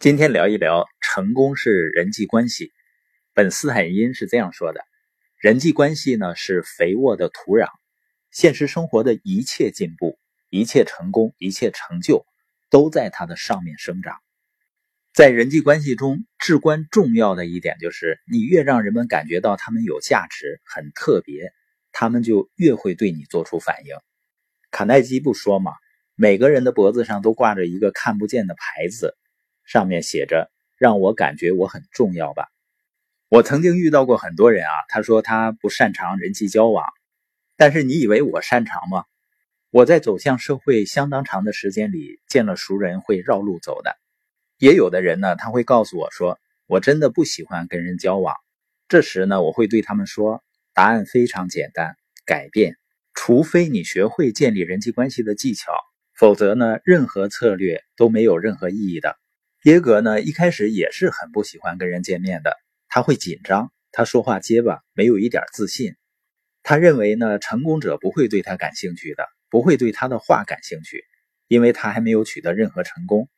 今天聊一聊成功是人际关系。本斯坦因是这样说的：人际关系呢是肥沃的土壤，现实生活的一切进步、一切成功、一切成就，都在它的上面生长。在人际关系中，至关重要的一点就是，你越让人们感觉到他们有价值、很特别，他们就越会对你做出反应。卡耐基不说吗？每个人的脖子上都挂着一个看不见的牌子。上面写着“让我感觉我很重要吧”。我曾经遇到过很多人啊，他说他不擅长人际交往，但是你以为我擅长吗？我在走向社会相当长的时间里，见了熟人会绕路走的，也有的人呢，他会告诉我说，我真的不喜欢跟人交往。这时呢，我会对他们说，答案非常简单，改变。除非你学会建立人际关系的技巧，否则呢，任何策略都没有任何意义的。耶格呢，一开始也是很不喜欢跟人见面的，他会紧张，他说话结巴，没有一点自信。他认为呢，成功者不会对他感兴趣的，不会对他的话感兴趣，因为他还没有取得任何成功。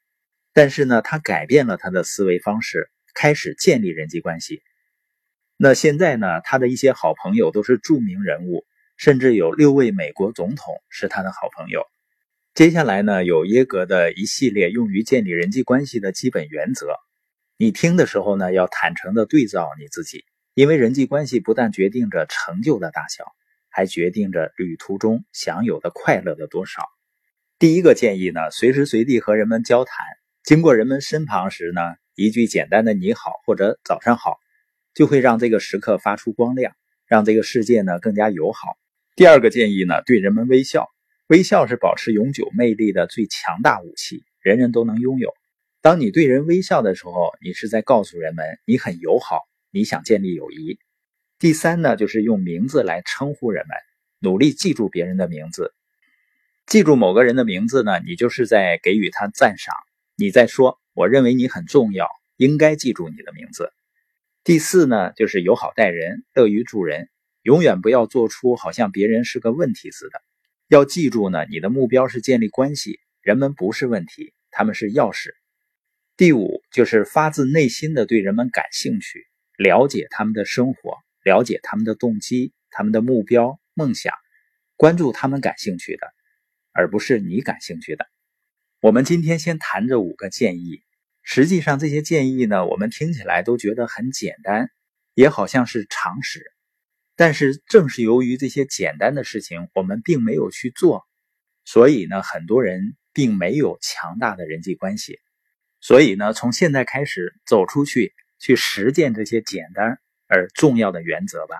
但是呢，他改变了他的思维方式，开始建立人际关系。那现在呢，他的一些好朋友都是著名人物，甚至有六位美国总统是他的好朋友。接下来呢，有耶格的一系列用于建立人际关系的基本原则。你听的时候呢，要坦诚的对照你自己，因为人际关系不但决定着成就的大小，还决定着旅途中享有的快乐的多少。第一个建议呢，随时随地和人们交谈，经过人们身旁时呢，一句简单的“你好”或者“早上好”，就会让这个时刻发出光亮，让这个世界呢更加友好。第二个建议呢，对人们微笑。微笑是保持永久魅力的最强大武器，人人都能拥有。当你对人微笑的时候，你是在告诉人们你很友好，你想建立友谊。第三呢，就是用名字来称呼人们，努力记住别人的名字。记住某个人的名字呢，你就是在给予他赞赏，你在说我认为你很重要，应该记住你的名字。第四呢，就是友好待人，乐于助人，永远不要做出好像别人是个问题似的。要记住呢，你的目标是建立关系，人们不是问题，他们是钥匙。第五就是发自内心的对人们感兴趣，了解他们的生活，了解他们的动机、他们的目标、梦想，关注他们感兴趣的，而不是你感兴趣的。我们今天先谈这五个建议，实际上这些建议呢，我们听起来都觉得很简单，也好像是常识。但是正是由于这些简单的事情，我们并没有去做，所以呢，很多人并没有强大的人际关系。所以呢，从现在开始走出去，去实践这些简单而重要的原则吧。